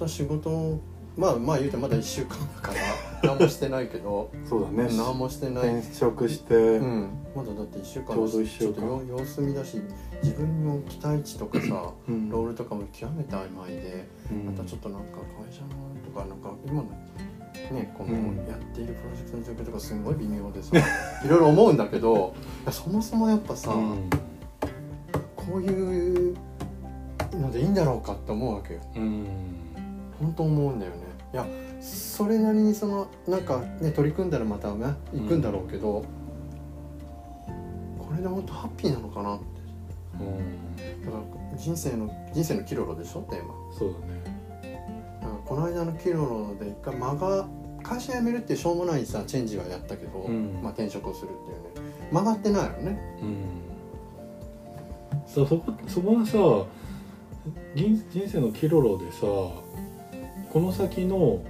た仕事まあまあ言うてまだ1週間だから何もしてないけどそうだね。何もしてない。転職して、うん、まだだって1週間ちょうど一週間。ちょっと様様子見だし自分の期待値とかさうん。ロールとかも極めて曖昧でうん。またちょっとなんか会社のとかなんか今のねこのうんやっているプロジェクトの状況とかすごい微妙でさ いろいろ思うんだけどそもそもやっぱさ、うん。こういうのでいいんだろうかって思うわけよ。うん本当思うんだよね。いやそれなりにそのなんかね取り組んだらまたね行くんだろうけど、これで本当ハッピーなのかなって。うん。だから人生の人生のキロロでしょテーマ。そうだね。だからこの間のキロロで一回間が会社辞めるっていうしょうもないさチェンジはやったけど、うん。まあ、転職をするっていうね。曲がってないよね。うん。そうそこそこはさ人人生のキロロでさこの先の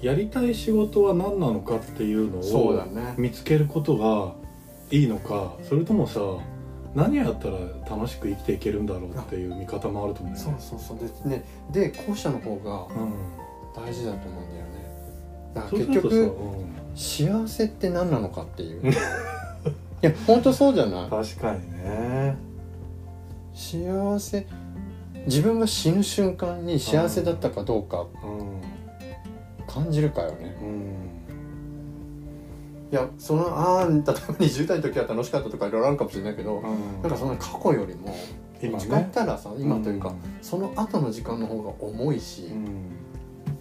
やりたい仕事は何なのかっていうのをそうだね。見つけることがいいのかそれともさ何やったら楽しく生きていけるんだろうっていう見方もあると思うんだよそうね。そうそう。で,、ね、で後者の方がうん。大事だと思うんだよね。だからそうするとさ、結局うん。幸せって何なのかっていう。いや本当そうじゃない？確かにね。幸せ自分が死ぬ瞬間に幸せだったかどうかうん感じるかよね。うん。いやそのああ例えば20代の時は楽しかったとかいろいろあるかもしれないけど、なんかその過去よりも今誓っね。たらさ今というか、んその後の時間の方が重いし、うん。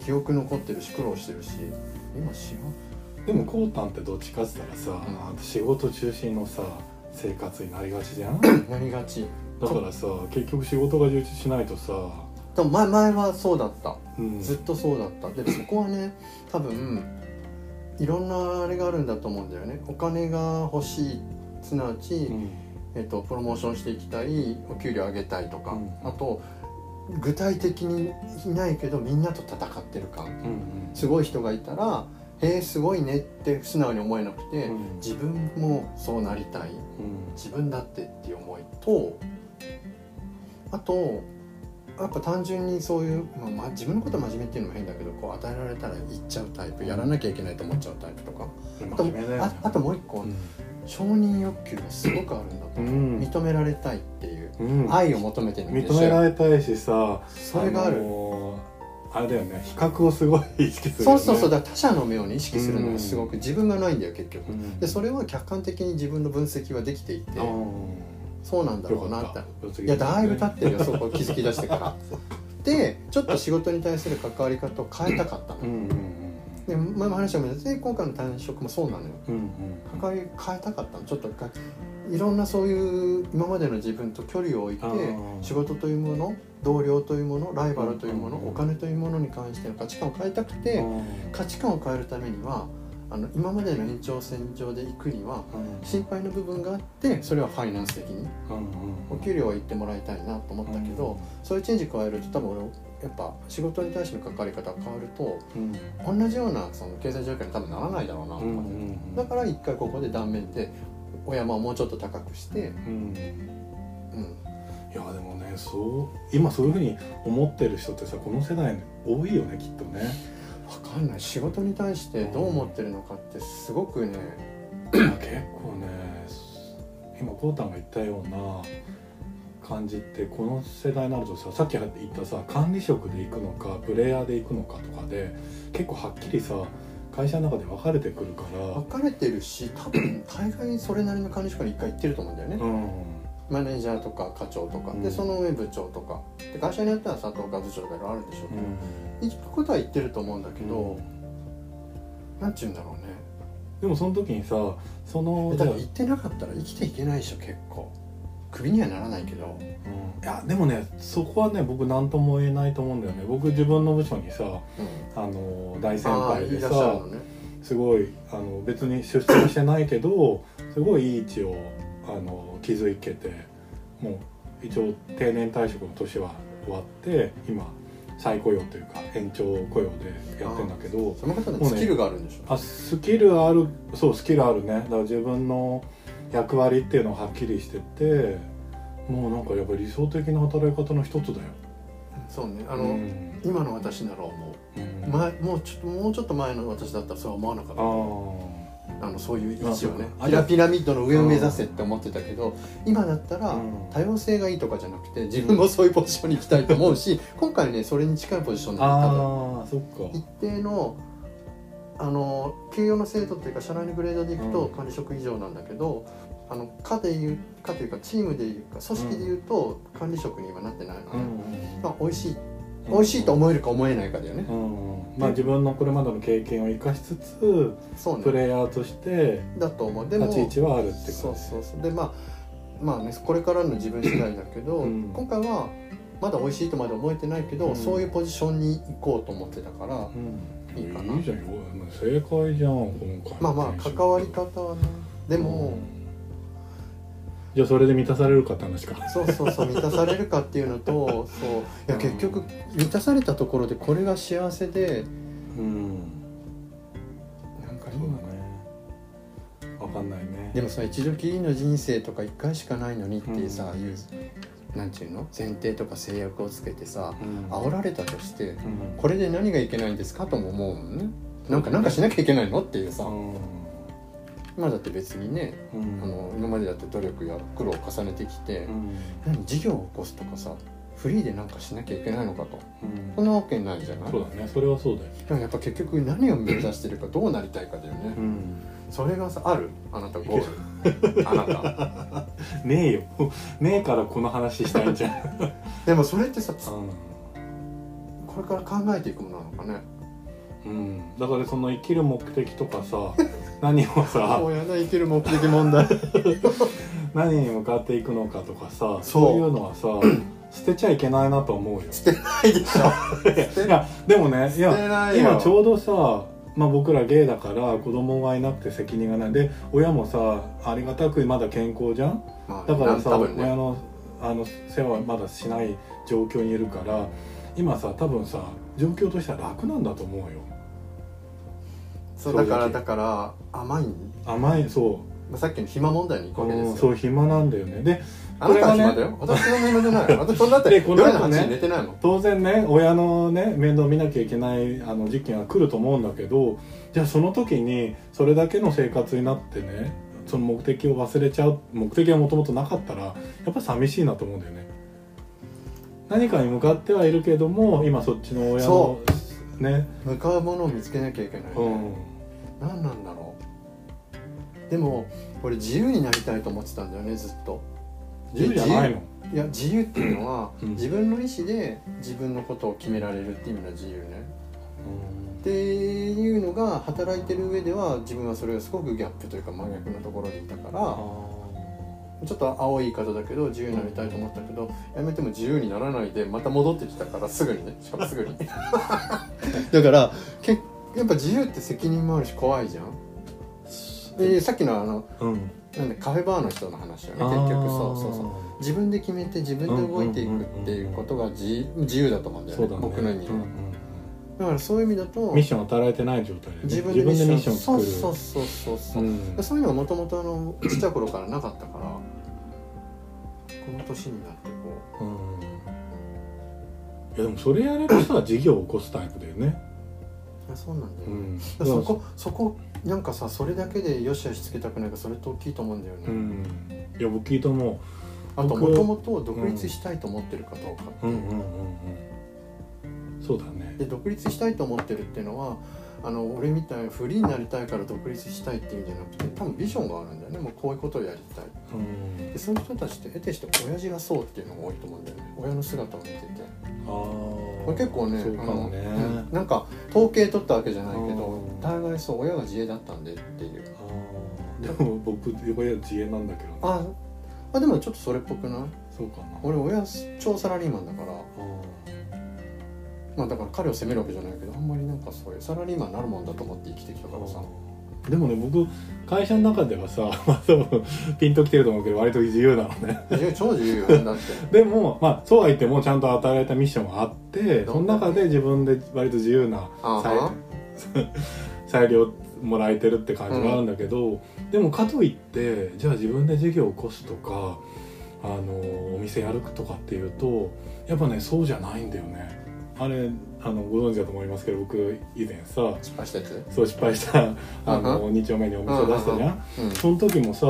記憶残ってるし苦労してるし今幸でもこうたんってどっちかって言ったらさ、うん。仕事中心のさ生活になりがちじゃん？せ なりがちだからさ結局仕事が充実しないとさ、でも前前はそうだった。うん。ずっとそうだった。でそこはね多分いろんなあれがあるんだと思うんだよね。お金が欲しいすなわち、うん。えっとプロモーションしていきたいお給料上げたいとか、うん。あと具体的にいないけどみんなと戦ってる感うんすごい人がいたら「へえすごいね」って素直に思えなくて、うん。自分もそうなりたい。うん。自分だってっていう思いとあとやっぱ単純にそういう、まあまあ、自分のこと真面目っていうのも変だけどこう与えられたら言っちゃうタイプやらなきゃいけないと思っちゃうタイプとか。あとああともう一個、承認欲求がすごくあるんだとう。ん。認められたいっていううん。愛を求めてるんで認められたいしさそれがある、のーあれだよね。比較をすごい意識するよね。そうそうそう。だ他者の目をね意識するのがすごく自分がないんだよ結局。うん。でそれは客観的に自分の分析はできていてそうなんだろうなって。いやだいぶ経ってるよそこ気づき出してから。でちょっと仕事に対する関わり方を変えたかったの、うんうんで前も話したけどで今回の転職もそうなのよ。うんうん関わり変えたかったの。ちょっとかいろんなそういう今までの自分と距離を置いて仕事というもの同僚というものライバルというもの、うん。お金というものに関しての価値観を変えたくて、うん。価値観を変えるためにはあの今までの延長線上で行くには心配な部分があってそれはファイナンス的にお給料は言ってもらいたいなと思ったけど、そういうチェンジ加えると多分俺やっぱ仕事に対しての関わり方が変わるとうん。同じようなその経済状況に多分ならないだろうなとうんう思って、ん。だから一回ここで断面でお山をもうちょっと高くして、うん。うん、いやでもねそう今そういうふうに思ってる人ってさこの世代多いよねきっとね分かんない。仕事に対してどう思ってるのかってすごくね結構ね今こうたんが言ったような感じってこの世代になるとささっき言ったさ管理職で行くのかプレイヤーで行くのかとかで結構はっきりさ会社の中で分かれてくるから。分かれてるし多分大概それなりの管理職に一回行ってると思うんだよね、うんマネージャーとか課長とか、うん。でその上部長とか。で会社によっては佐藤学長とかいろいろあるんでしょうけど、行くことは言ってると思うんだけど、なんて言うんだろうね。でもその時にさそのだから行ってなかったら生きていけないでしょ結構。クビにはならないけど。うん。いやでもねそこはね僕何とも言えないと思うんだよね。僕自分の部署にさうん。あの大先輩でさすごいあの別に出世してないけどすごいいい位置をあの築けてもう一応定年退職の年は終わって今再雇用というか延長雇用でやってんだけどその方のスキルがあるんでしょあスキルあるそうスキルあるね。だから自分の役割っていうのをはっきりしててもうなんかやっぱり理想的な働き方の一つだよ。そうね。あの、うん。今の私なら思う、うん。前もうちょっともうちょっと前の私だったらそうは思わなかったああのそういう位置をね。あピラピラミッドの上を目指せって思ってたけど今だったらうん。多様性がいいとかじゃなくて自分もそういうポジションに行きたいと思うし 今回ねそれに近いポジションだっか。一定のあの給与の制度っていうか社内のグレードでいくとうん。管理職以上なんだけど、あの課でいう課というかチームでいうか組織でいうと管理職にはなってないのね、うん。まあ美味しい美味しいと思えるか思えないかだよね、うん。まあ自分のこれまでの経験を生かしつつそうね。プレイヤーとしてだと思う。でも立ち位置はあるって感じそうそうそう。でまあまあねこれからの自分次第だけど、うん。今回はまだ美味しいとまで思えてないけど、うん。そういうポジションに行こうと思ってたから、うん。いいかな。いいじゃん。よ正解じゃん今回。まあまあ関わり方はね。でも、じゃあそれで満たされるかって話か。そうそうそう満たされるかっていうのとそう。いや結局満たされたところでこれが幸せでうん。なんかそう今だね。わかんないね。でもさ一度きりの人生とか一回しかないのにっていうさ、いうなんていうの？前提とか制約をつけてさうん。煽られたとしてうん。これで何がいけないんですかとも思うもんね。なんかなんかしなきゃいけないの？っていうさ。うん今だって別にねうん。あの今までだって努力や苦労を重ねてきてうん。何事業を起こすとかさフリーでなんかしなきゃいけないのかと。うん。そんなわけないじゃない？そうだねそれはそうだよでもやっぱ結局何を目指してるかどうなりたいかだよね、うん。それがさある？あなたゴール。あなた。ねえよねえからこの話したいんじゃん。でもそれってさうこれから考えていくものなのかね。ん、うん、だからその生きる目的とかさ 何をさもうやだ生きる目的問題。何に向かっていくのかとかさそう。いうのはさ 捨てちゃいけないなと思うよ。捨てないでしょ。いやでもねいや今ちょうどさ、まあ、僕らゲイだから子供がいなくて責任がない。で親もさありがたくまだ健康じゃん？まあだからさ、ね。親のあの世話はまだしない状況にいるから今さ多分さ状況としては楽なんだと思うよそうだからだから甘い？ん甘いそまあさっきの暇問題に行くう、わけですよ。うんそう暇なんだよね。であなたは暇だよ。私は暇じゃない。私そんなだって夜の8時寝てないもん当然ね親のね面倒見なきゃいけないあの時期が来ると思うんだけどじゃあその時にそれだけの生活になってねその目的を忘れちゃう目的がもともとなかったらやっぱ寂しいなと思うんだよね。何かに向かってはいるけども今そっちの親のね。向かうものを見つけなきゃいけない、うん何なんだろう。でも俺自由になりたいと思ってたんだよねずっと。自由じゃないの？いや自由っていうのは、うん。自分の意思で自分のことを決められるっていう意味の自由ね。っていうのが働いてる上では自分はそれがすごくギャップというか真逆のところにいたからちょっと青い言い方だけど自由になりたいと思ったけどやめても自由にならないでまた戻ってきたからすぐにね。しかもすぐに。だからけやっぱ自由って責任もあるし怖いじゃん。でさっきのあのうん。なんでカフェバーの人の話よね。結局そうそうそう。自分で決めて自分で動いていくっていうことが自自由だと思うんだよねね。僕の意味で。は、うん。だからそういう意味だとうんミッションを与えてない状態でね。自分でミッションそうそうそうそうそう、うん。そういうのがもともとあのちっちゃい頃からなかったからこの年になってこうん。いやでもそれやれる人は事業を起こすタイプだよねうあそうなんだ。よ、うん。そこそこなんかさそれだけでよしよしつけたくないからそれって大きいと思うんだよね、うん。いや僕聞いたもあと僕もともと独立したいと思ってるかどうかっていう、うんうんうんうん。そうだね。で独立したいと思ってるっていうのはあの俺みたいにフリーになりたいから独立したいっていうんじゃなくて多分ビジョンがあるんだよね。もうこういうことをやりたい。うん。でそういう人たちって得てして親父がそうっていうのが多いと思うんだよね。親の姿を見てて。あこれ結構ねあのうん。なんか統計取ったわけじゃないけどうん。大概そう親が自営だったんでっていう。でも僕親自営なんだけどね。ああでもちょっとそれっぽくない？そうかな。俺親超サラリーマンだからあまあだから彼を責めるわけじゃないけどあんまりなんかそういうサラリーマンになるもんだと思って生きてきたからさ。ーでもね僕会社の中ではさ まあ多分ピンときてると思うけど割と自由なのね。自由超自由よねだって。でもまあそうは言ってもちゃんと与えられたミッションがあってその中で自分で割と自由なあ 裁量もらえてるって感じがあるんだけど、でもかといってじゃあ自分で事業を起こすとかあのお店やるとかっていうとやっぱねそうじゃないんだよねあれあのご存知だと思いますけど僕以前さ失敗したやつ？そう失敗したあの2丁目にお店出したじゃんうんその時もさ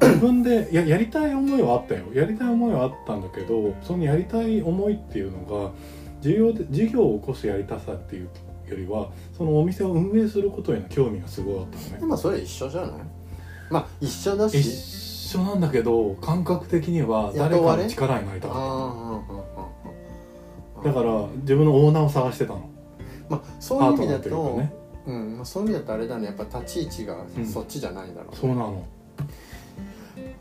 自分でややりたい思いはあったよ。やりたい思いはあったんだけどそのやりたい思いっていうのが事業で事業を起こすやりたさっていうよりはそのお店を運営することへの興味がすごいあったのね。でもそれ一緒じゃない？まあ一緒だ一し緒なんだけど感覚的には誰かの力になりたかっただから自分のオーナーを探してたの。まあそういう意味だとね。うんまあ、そういう意味だとあれだね。やっぱ立ち位置がうん。そっちじゃないんだろう、そうなの。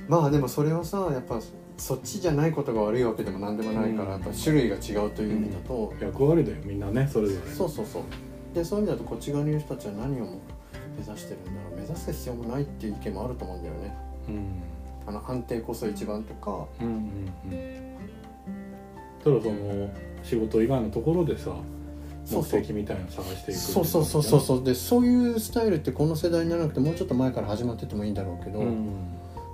まあでもそれはさやっぱそっちじゃないことが悪いわけでも何でもないから、うん。やっぱ種類が違うという意味だと、役割だよみんなね。それぞれ。そうそうそう。でそういう意味だとこっち側にいる人たちは何を目指してるんだろう。目指す必要もないっていう意見もあると思うんだよね。うん。あの安定こそ一番とか。うんうんうん。ただその仕事以外のところでさ目的みたいなの探していくそうそうそうそうそう。でそういうスタイルってこの世代にならなくてもうちょっと前から始まっててもいいんだろうけど、うん、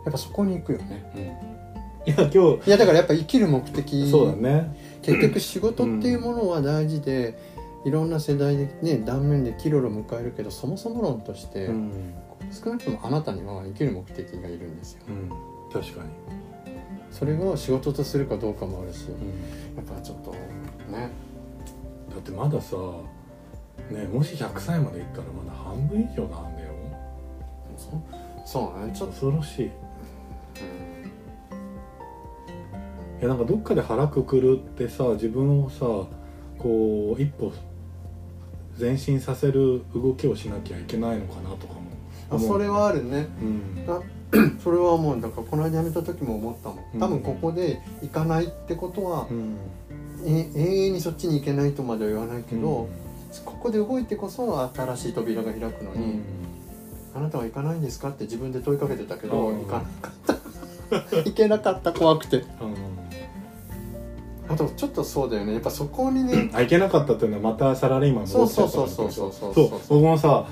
やっぱそこに行くよね。うん、いや今日いやだからやっぱ生きる目的そうだね。結局仕事っていうものは大事で、いろんな世代でね断面でキロロ迎えるけどそもそも論として、うん、少なくともあなたには生きる目的がいるんですよ。うん、確かに、それを仕事とするかどうかもあるしうん、やっぱちょっとね。だってまださねもし100歳までいったらまだ半分以上なんだよ。そそうねちょっと、恐ろしい。いやなんかどっかで腹くくるってさ自分をさこう一歩前進させる動きをしなきゃいけないのかなとかもあそれはあるね。うん。あ それはもうだからこの間辞めた時も思ったもん。多分ここで行かないってことは、うん。え永遠にそっちに行けないとまでは言わないけど、ここで動いてこそ新しい扉が開くのうん。に、あなたは行かないんですかって自分で問いかけてたけど、うん。行かなかった。行けなかった怖くて。うん。あとちょっとそうだよね。やっぱそこにね あいけなかったっていうのはまたサラリーマン戻っちゃったからそうそうそうそうそそうう僕もさ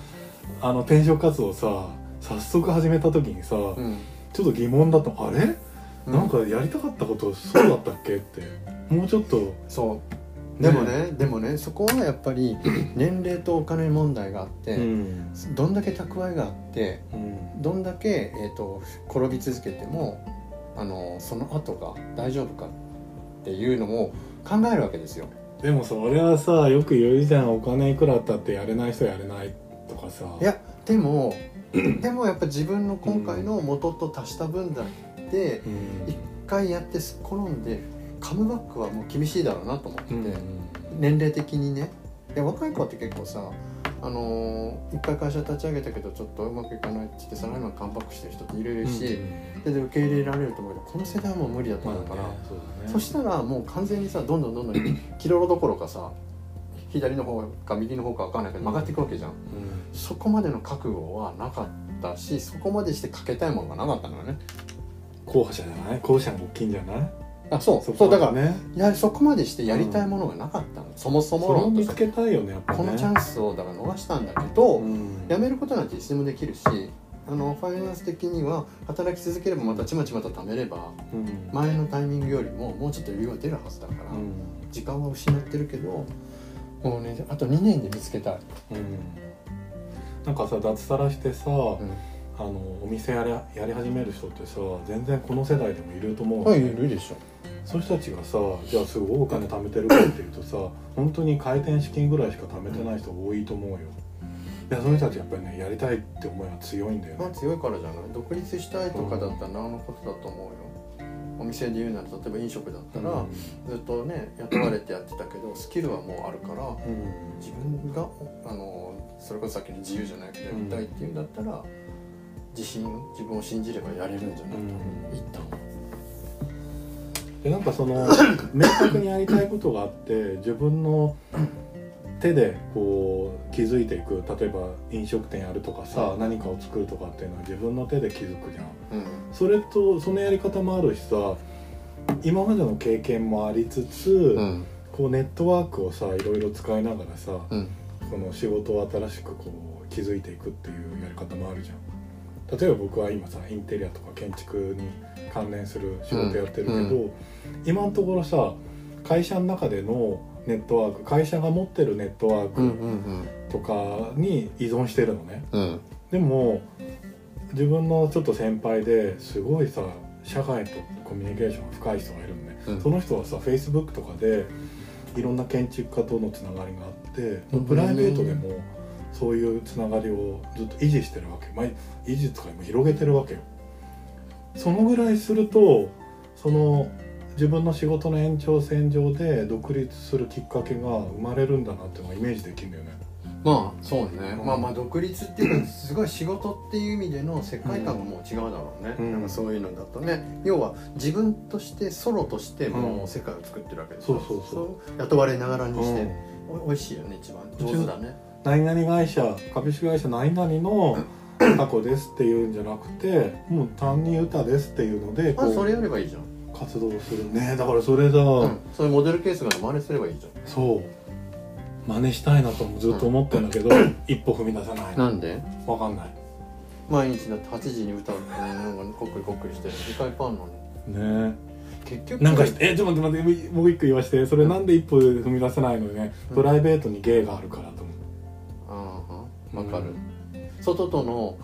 あの転職活動さ早速始めた時にさ、うん。ちょっと疑問だった。あれ、うん。なんかやりたかったことそうだったっけ？って。もうちょっと。そう。でもねでもねそこはやっぱり 年齢とお金問題があって、ん。どんだけ蓄えがあってうん。どんだけ、えー、と転び続けてもあのその後が大丈夫かっていうのも考えるわけですよ。でもそれはさよく言うじゃん。お金いくらあったってやれない人やれないとかさ。いやでもでもやっぱ自分の今回の元と足した分だってうん。一回やってすっ転んでカムバックはもう厳しいだろうなと思って年齢的にね。いや若い子って結構さあのーいっぱい会社立ち上げたけどちょっとうまくいかないって言ってサラリーマンカムバックしてる人っているし、でで受け入れられると思うけどこの世代はもう無理だとまあ思うから、ねそうだね。そしたらもう完全にさどんどんどんどん キロロどころかさ左の方か右の方か分かんないけど曲がっていくわけじゃん、うん。そこまでの覚悟はなかったしそこまでしてかけたいものがなかったのよね。候補者じゃない？候補者が大きいんじゃない？あそう。そうこだからねやそこまでしてやりたいものがなかったの、そもそもそれを論見つけたいよねね。このチャンスをだから逃したんだけど、うん。辞めることなんていつでもできるしあのファイナンス的には働き続ければまたちまちまと貯めればうん。前のタイミングよりももうちょっと余裕は出るはずだから、うん。時間は失ってるけどもうねあと2年で見つけた。い、うん。なんかさ脱サラしてさ、うん。あのお店やりやり始める人ってさ全然この世代でもいると思うのはいねいるでしょ。そういう人たちがさじゃあすごいお金貯めてるかっていうとさ本当に開店資金ぐらいしか貯めてない人多いと思うよ。いやそういう人たちやっぱりねやりたいって思いは強いんだよね。まあ強いからじゃない。独立したいとかだったらなおのことだと思うよお店で言うなら例えば飲食だったら、ずっとね雇われてやってたけどスキルはもうあるからうん。自分があのそれこそさっきの自由じゃないけどやりたいっていうんだったら、自信自分を信じればやれるんじゃないかうん。な、一旦でなんかその明確にやりたいことがあって自分の手でこう気づいていく例えば飲食店やるとかさ何かを作るとかっていうのは自分の手で気づくじゃん。うん。それとそのやり方もあるしさ今までの経験もありつつ、うん。こうネットワークをさいろいろ使いながらさ、うん。この仕事を新しくこう気づいていくっていうやり方もあるじゃん。例えば僕は今さインテリアとか建築に関連する仕事やってるけど、うん。う今のところさ会社の中でのネットワーク会社が持ってるネットワークんとかに依存してるのね、うん。うんでも自分のちょっと先輩ですごいさ社会とコミュニケーションが深い人がいるのね、うん。その人はさフェイスブックとかでいろんな建築家とのつながりがあって、うんプライベートでもそういうつながりをずっと維持してるわけ、まあ、維持とかも広げてるわけよ。そのぐらいするとその自分の仕事の延長線上で独立するきっかけが生まれるんだなっていうのがイメージできるんだよね。まあそうね、うん。まあまあ独立っていうかすごい仕事っていう意味での世界観がもう違うだろうね、うん。なんかそういうのだとね。要は自分としてソロとしてもううん世界を作ってるわけでそうそうそう。う雇われながらにして、うん。おおいしいよね一番。上手だね。何々会社株式会社何々のタコですっていうんじゃなくてもう単に歌ですっていうのでこまあそれうやればいいじゃん、活動する。ねだからそれだ、うん、そういうモデルケースが真似すればいいじゃそう。真似したいなともずっと思ってるんだけど、一歩踏み出せない。んなんで？わかんない。毎日だって8時に歌うってねなんかこっくりこっくりして時間いっぱいあるのに。ね。結局。なんかえちょっと待って待ってもう一個言わして。それなんで一歩踏み出せないのにね、うん。プライベートに芸があるからと思ああわかる、外との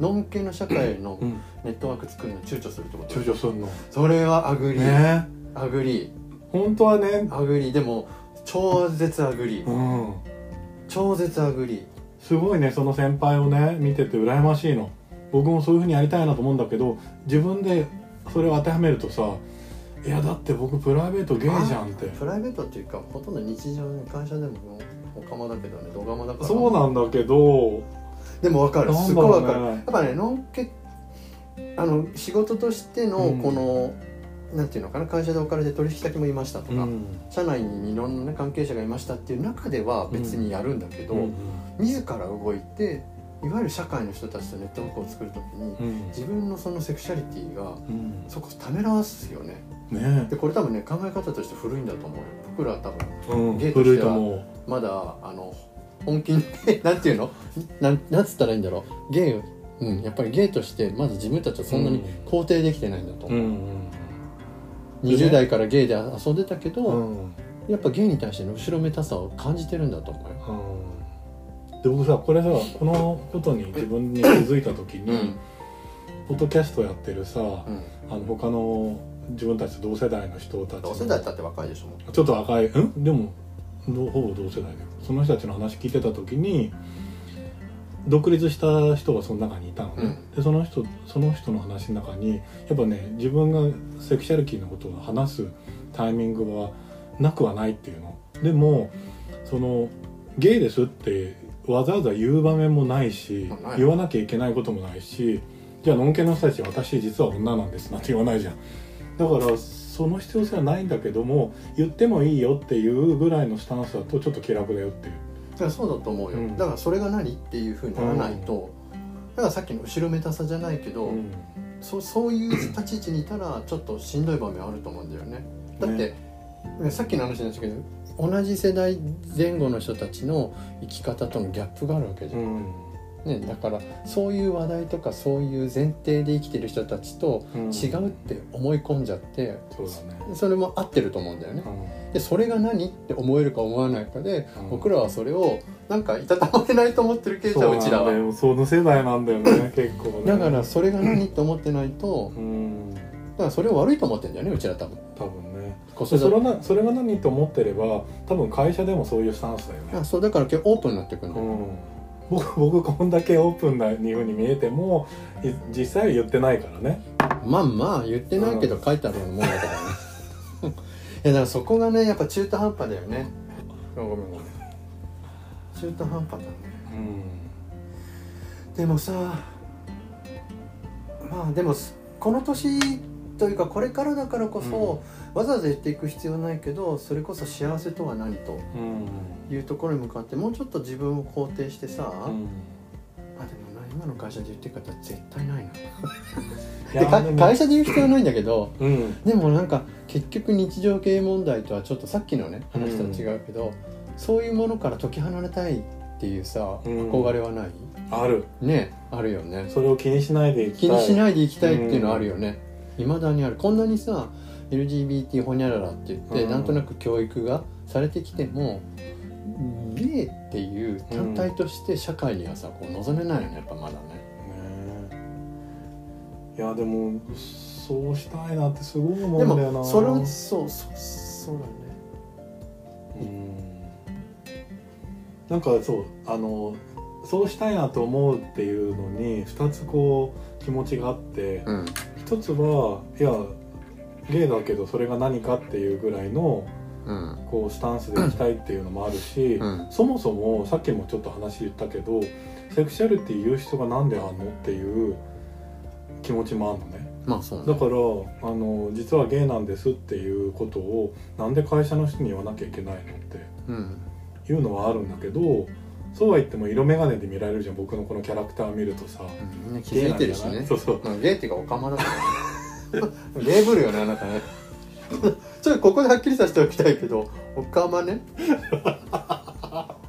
うのんけの社会のネットワーク作るの躊躇するってこと？躊躇すんの。それは agree、ね。 a gree 本当はね。ー agree でも超絶 agree うん。超絶 agree すごいねその先輩をね見てて羨ましいの。僕もそういうふうにやりたいなと思うんだけど自分でそれを当てはめるとさいやだって僕プライベートゲイじゃんって。プライベートっていうかほとんど日常ね会社でもおかまだけどねドガマだから。そうなんだけどでもわかる。すごいわかる。やっぱねのんけあの仕事としてのうん。この、なんていうのかな会社で置かれて取引先もいましたとか、うん。社内にいろんな、ね、関係者がいましたっていう中では別にやるんだけど、うん。自ら動いていわゆる社会の人たちとネットワークを作るときにうん。自分のそのセクシャリティがうん。そこためらわすよね。ね。でこれ多分ね考え方として古いんだと思うよ。僕らは多分うん。ゲイとしてはまだあの本気になんていうの？なんなんつったらいいんだろう？ゲイをうんやっぱりゲイとしてまず自分たちはそんなに肯定できてないんだと。思う、うん。20代からゲイで遊んでたけど、うん。うんやっぱゲイに対しての後ろめたさを感じてるんだと思うよ。うん。で僕さこれさこのことに自分に気づいた時に、うん。ポッドキャストやってるさ、うん。あの他の自分たち同世代の人たちの同世代だって若いでしょちょっと若い。うん？でもどほぼ同世代だよその人たちの話聞いてた時に独立した人がその中にいたのね、うん。でその人その人の話の中にやっぱね自分がセクシャリティのことを話すタイミングはなくはないっていうの。でもそのゲイですってわざわざ言う場面もないし言わなきゃいけないこともないしじゃあのんけの人たち私実は女なんですなんて言わないじゃん。だからその必要性はないんだけども言ってもいいよっていうぐらいのスタンスだとちょっと気楽だよっていう。だからそうだと思うよ、うん。だからそれが何っていうふうにならないと、だからさっきの後ろめたさじゃないけど、うん。そそういう立ち位置にいたらちょっとしんどい場面あると思うんだよね。だって、ねさっきの話なんですけど同じ世代前後の人たちの生き方とのギャップがあるわけじゃん、うんね、だからそういう話題とかそういう前提で生きてる人たちとうん。違うって思い込んじゃって、そうだね。それも合ってると思うんだよね。うん。でそれが何って思えるか思わないかで、うん。僕らはそれをなんかいたたまれないと思ってる系じゃんうちらは。その世代なんだよね 結構ね。だからそれが何って思ってないとうん。だからそれを悪いと思ってんだよねうちら多分。多分ね。子それなそれが何と思ってれば多分会社でもそういうスタンスだよね。あそうだから結構オープンになってくるんだよ、うん僕 僕こんだけオープンないうに見えてもい実際は言ってないからね。まあまあ言ってないけど書いてあるようなもんだからね。いやだからそこがねやっぱ中途半端だよね。ごめん。ごめん中途半端だね。うん。でもさまあでもこの年というかこれからだからこそ、わざわざ言っていく必要ないけどそれこそ幸せとは何とうん。いうところに向かってもうちょっと自分を肯定してさ、あでうんもな今の会社で言ってる方絶対ないな。いで会社で言う必要はないんだけどうん。でもなんか結局日常系問題とはちょっとさっきのね話とは違うけど、そういうものから解き放れたいっていうさ、うん。憧れはない？ある。ねあるよね。それを気にしないでいき気たい。にしないでいきたいっていうのはあるよね未だにある。こんなにさ LGBT ホニャララって言って、うん。なんとなく教育がされてきてもゲイっていう単体として社会にはさこう望めないよねやっぱまだね。ねいやでもそうしたいなってすごい思でうんだよな。もそれをそうそうそうだね。うん。なんかそうあのそうしたいなと思うっていうのに2つこう気持ちがあってうん一つはいやゲイだけどそれが何かっていうぐらいのうん。こうスタンスでいきたいっていうのもあるし、うん。そもそもさっきもちょっと話言ったけどセクシャリティ言う人がなんであんのっていう気持ちもあるのね。まあそうね。だからあの実はゲイなんですっていうことをなんで会社の人に言わなきゃいけないのってうん。いうのはあるんだけどそうは言っても色眼鏡で見られるじゃん僕のこのキャラクター見るとさ。みんな気づいてるしね。そうそう。う。んゲイっていうかオカマだから。ねゲイブルよねあなたねちょっとここではっきりさせておきたいけどオカマね。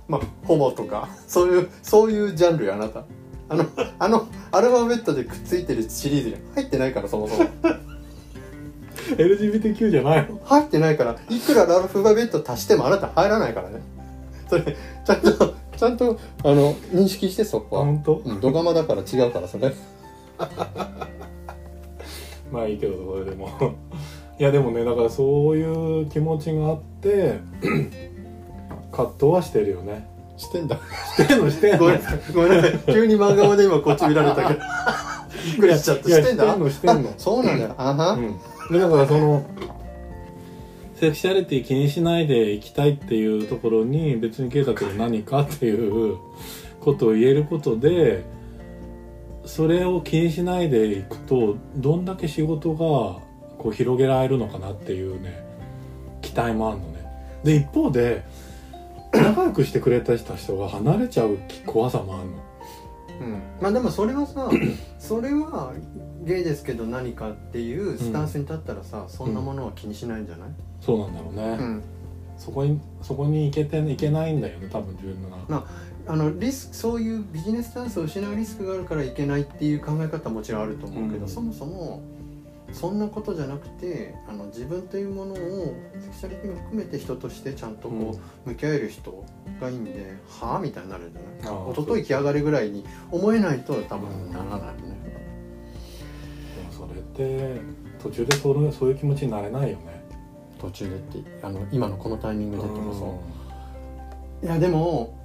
まあホモとか。そういうそういうジャンルよあなた。あのあのアルファベットでくっついてるシリーズに入ってないからそもそも。LGBTQ じゃないの？入ってないからいくらアルファベット足してもあなた入らないからね。それちゃんとちゃんとあの認識してそこは。本当？うんドガマだから違うからそれ まあいいけどそれでも。いやでもねだからそういう気持ちがあって 葛藤はしてるよね。してんだ。してんの？してんの？ごめん。なさい。急に漫画で今こっち見られたけど。びっくりしちゃって。いやしてんだ？してんの？してんの？あ そうなんだよ。あは、うん、でだからそのセクシャリティ気にしないでいきたいっていうところに別にゲイだけど何かっていうことを言えることでそれを気にしないでいくとどんだけ仕事がこう広げられるのかなっていうね期待もあるのね。で一方で仲良くしてくれた人が離れちゃう怖さもあるの。うん、まあでもそれはさ それはゲイですけど何かっていうスタンスに立ったらさ、そんなものは気にしないんじゃない、そうなんだろうね。うんそこにそこに行けていけないんだよね多分自分が。あのリスクそういうビジネススタンスを失うリスクがあるからいけないっていう考え方はもちろんあると思うけど、うんそもそもそんなことじゃなくてあの自分というものをセクシャリティも含めて人としてちゃんとこう、向き合える人がいいんではあみたいになるんじゃない？一昨日来上がれぐらいに思えないと多分ならないよね。でもそれって途中でそれそういう気持ちになれないよね。途中でってあの今のこのタイミングでってことう。ん。いやでも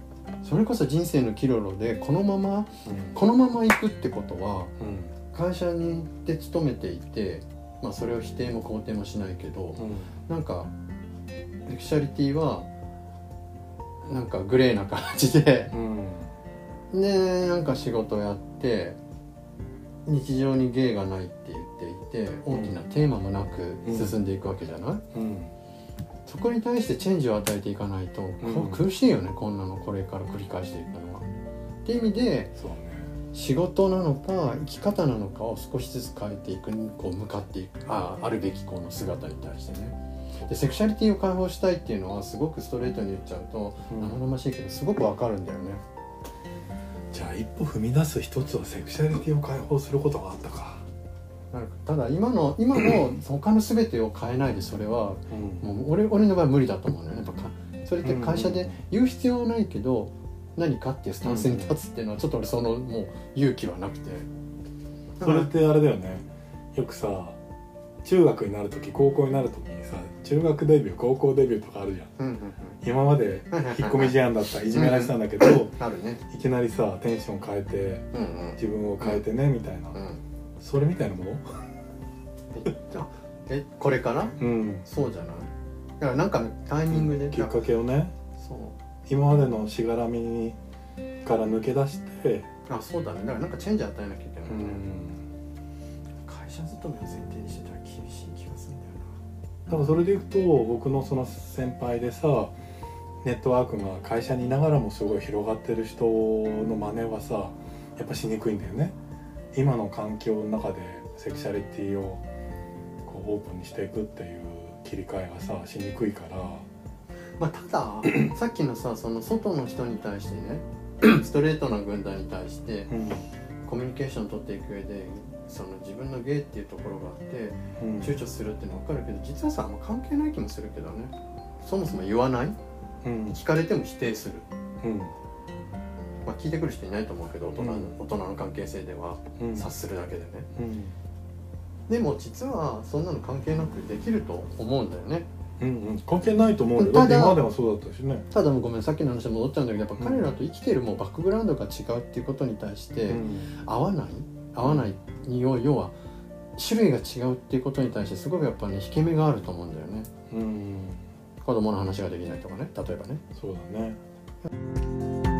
それこそ人生の岐路路でこのままうん。このまま行くってことはうん。会社に行って勤めていて、まあ、それを否定も肯定もしないけどうん。なんかセクシャリティはなんかグレーな感じでうん。でなんか仕事やって日常に芸がないって言っていて大きなテーマもなく進んでいくわけじゃない、うんそこに対してチェンジを与えていかないと、苦しいよねこんなのこれから繰り返していくのは。っていう意味で。仕事なのか生き方なのかを少しずつ変えていくにこう向かっていくああるべきこの姿に対してね。でセクシャリティを解放したいっていうのはすごくストレートに言っちゃうとうん生々しいけどすごくわかるんだよね。じゃあ一歩踏み出す一つはセクシャリティを解放することがあったか。なんかただ今の 今の他の全てを変えないでそれはうんもう俺俺の場合無理だと思うのよねやっぱかそれって会社で言う必要はないけど何かっていうスタンスに立つっていうのはちょっと俺そのもう勇気はなくてそれってあれだよね。よくさ中学になる時高校になる時にさ中学デビュー高校デビューとかあるじゃん。うんうん今までうん引っ込み思案だったいじめられてたんだけど、あるね。いきなりさテンション変えてうんうん。自分を変えてねみたいな、うん。それみたいなもの？えこれから？うん。そうじゃない？だからなんかのタイミングで、きっかけをね。そう。今までのしがらみにから抜け出して、あそうだね。だからなんかチェンジ与えなきゃいけない、うん、会社勤めを前提にしてただからそれでいくと僕のその先輩でさネットワークが会社にいながらもすごい広がってる人の真似はさやっぱしにくいんだよね。今の環境の中でセクシャリティをこうオープンにしていくっていう切り替えがさしにくいから。なまあ、ただ さっきのさその外の人に対してね ストレートな軍団に対してコミュニケーションを取っていく上でその自分のゲイっていうところがあって躊躇するっていうのは分かるけど実はさあんま関係ない気もするけどね。そもそも言わない、うん、聞かれても否定する、うん。まあ、聞いてくる人いないと思うけど大人,、大人の関係性では、察するだけでね、でも実はそんなの関係なくできると思うんだよねうんうん、関係ないと思うよだって今でもそうだったしね。ただごめんさっきの話戻っちゃうんだけどやっぱ彼らと生きてるもうバックグラウンドが違うっていうことに対して、合わない合わない匂い要は種類が違うっていうことに対してすごくやっぱね引け目があると思うんだよね、うん、子供の話ができないとかね例えばね。そうだね